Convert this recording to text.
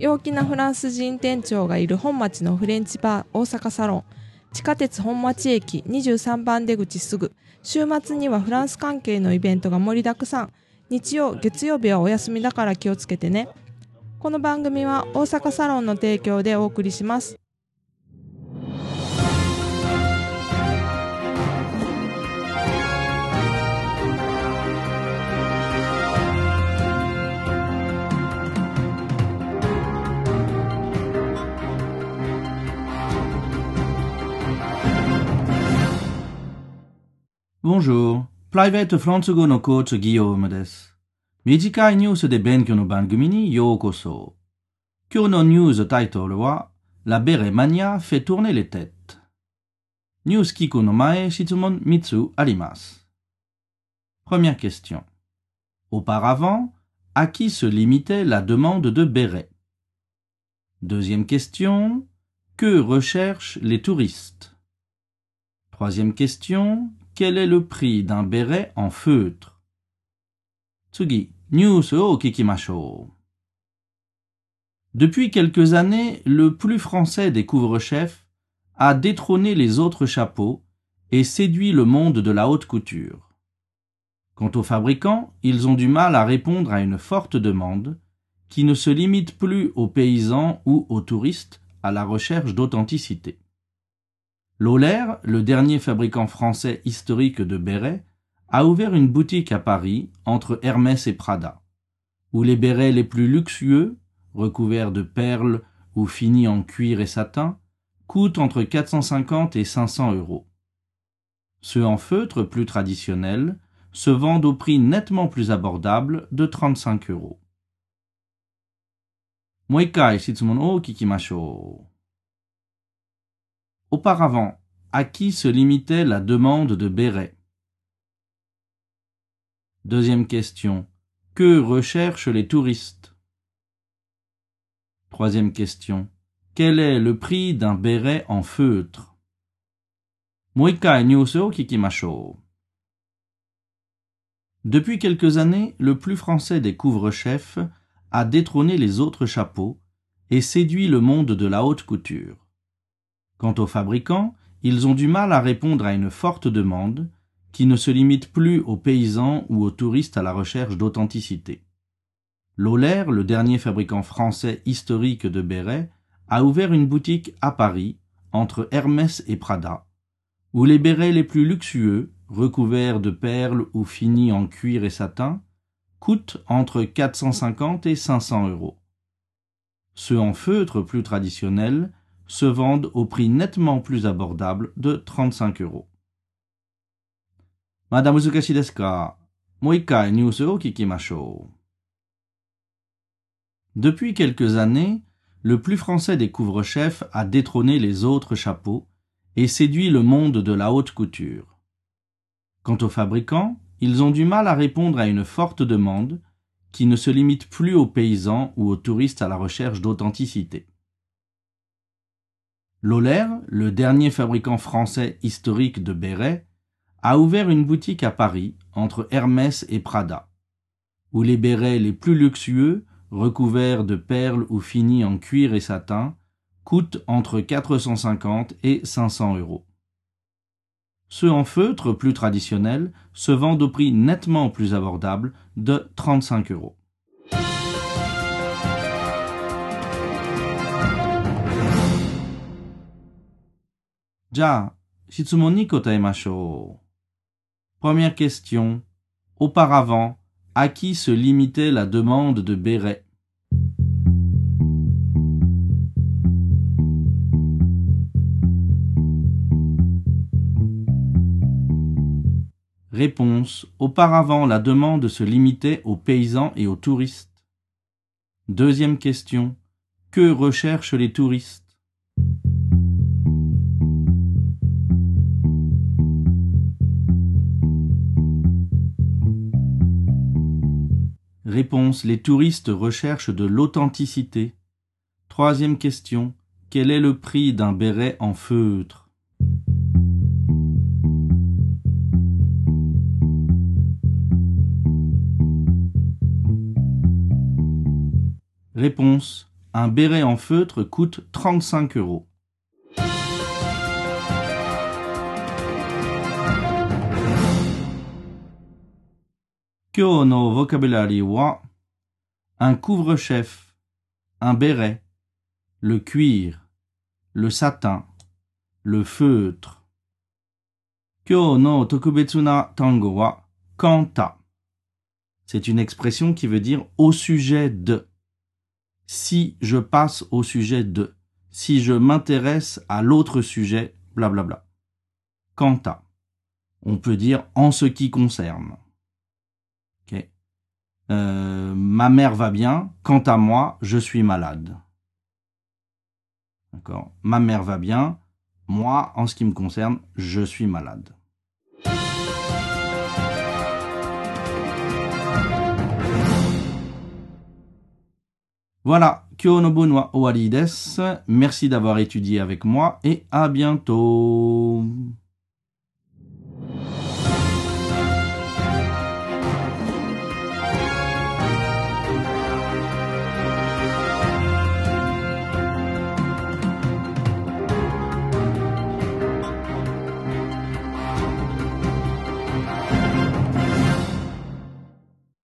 陽気なフランス人店長がいる本町のフレンチバー大阪サロン。地下鉄本町駅23番出口すぐ。週末にはフランス関係のイベントが盛りだくさん。日曜月曜日はお休みだから気をつけてね。この番組は大阪サロンの提供でお送りします「Bonjour. Private フランス語のコーチギヨームです。短いニュースで勉強の番組にようこそ。今日のニュースタイトルは La beret mania fait tourner les têtes。ニュース聞くの前質問3つあります。Première question. Auparavant, à qui se limitait la demande de béret Deuxième question. Que recherchent les touristes Troisième question. Quel est le prix d'un béret en feutre? Tsugi, news o kikimashou. Depuis quelques années, le plus français des couvre-chefs a détrôné les autres chapeaux et séduit le monde de la haute couture. Quant aux fabricants, ils ont du mal à répondre à une forte demande qui ne se limite plus aux paysans ou aux touristes à la recherche d'authenticité. Loller, le dernier fabricant français historique de bérets, a ouvert une boutique à Paris entre Hermès et Prada, où les bérets les plus luxueux, recouverts de perles ou finis en cuir et satin, coûtent entre 450 et 500 euros. Ceux en feutre plus traditionnels se vendent au prix nettement plus abordable de 35 euros. もう一回質問を聞きましょう。 Auparavant, à qui se limitait la demande de Béret? Deuxième question. Que recherchent les touristes? Troisième question. Quel est le prix d'un béret en feutre? Depuis quelques années, le plus français des couvre-chefs a détrôné les autres chapeaux et séduit le monde de la haute couture. Quant aux fabricants, ils ont du mal à répondre à une forte demande qui ne se limite plus aux paysans ou aux touristes à la recherche d'authenticité. Loller, le dernier fabricant français historique de bérets, a ouvert une boutique à Paris, entre Hermès et Prada, où les bérets les plus luxueux, recouverts de perles ou finis en cuir et satin, coûtent entre 450 et 500 euros. Ceux en feutre plus traditionnels se vendent au prix nettement plus abordable de 35 euros. まだ難しいですかもう一回ニュースを聞きましょう。Depuis quelques années, le plus français des couvre-chefs a détrôné les autres chapeaux et séduit le monde de la haute couture. Quant aux fabricants, ils ont du mal à répondre à une forte demande qui ne se limite plus aux paysans ou aux touristes à la recherche d'authenticité. Loller, le dernier fabricant français historique de bérets, a ouvert une boutique à Paris entre Hermès et Prada, où les bérets les plus luxueux, recouverts de perles ou finis en cuir et satin, coûtent entre 450 et 500 euros. Ceux en feutre plus traditionnels se vendent au prix nettement plus abordable de 35 euros. じゃあ、質問に答えましょう。Première question. Auparavant, à qui se limitait la demande de béret Réponse. Auparavant, la demande se limitait aux paysans et aux touristes. Deuxième question. Que recherchent les touristes Réponse. Les touristes recherchent de l'authenticité. Troisième question. Quel est le prix d'un béret en feutre? Réponse. un béret en feutre coûte 35 euros. Kyo no vocabulary wa un couvre-chef, un béret, le cuir, le satin, le feutre. Kyo no tokubetsu na tango wa kanta. C'est une expression qui veut dire au sujet de. Si je passe au sujet de. Si je m'intéresse à l'autre sujet, blablabla. Kanta. On peut dire en ce qui concerne. Euh, ma mère va bien. Quant à moi, je suis malade. D'accord. Ma mère va bien. Moi, en ce qui me concerne, je suis malade. Voilà, Kyo no Merci d'avoir étudié avec moi et à bientôt.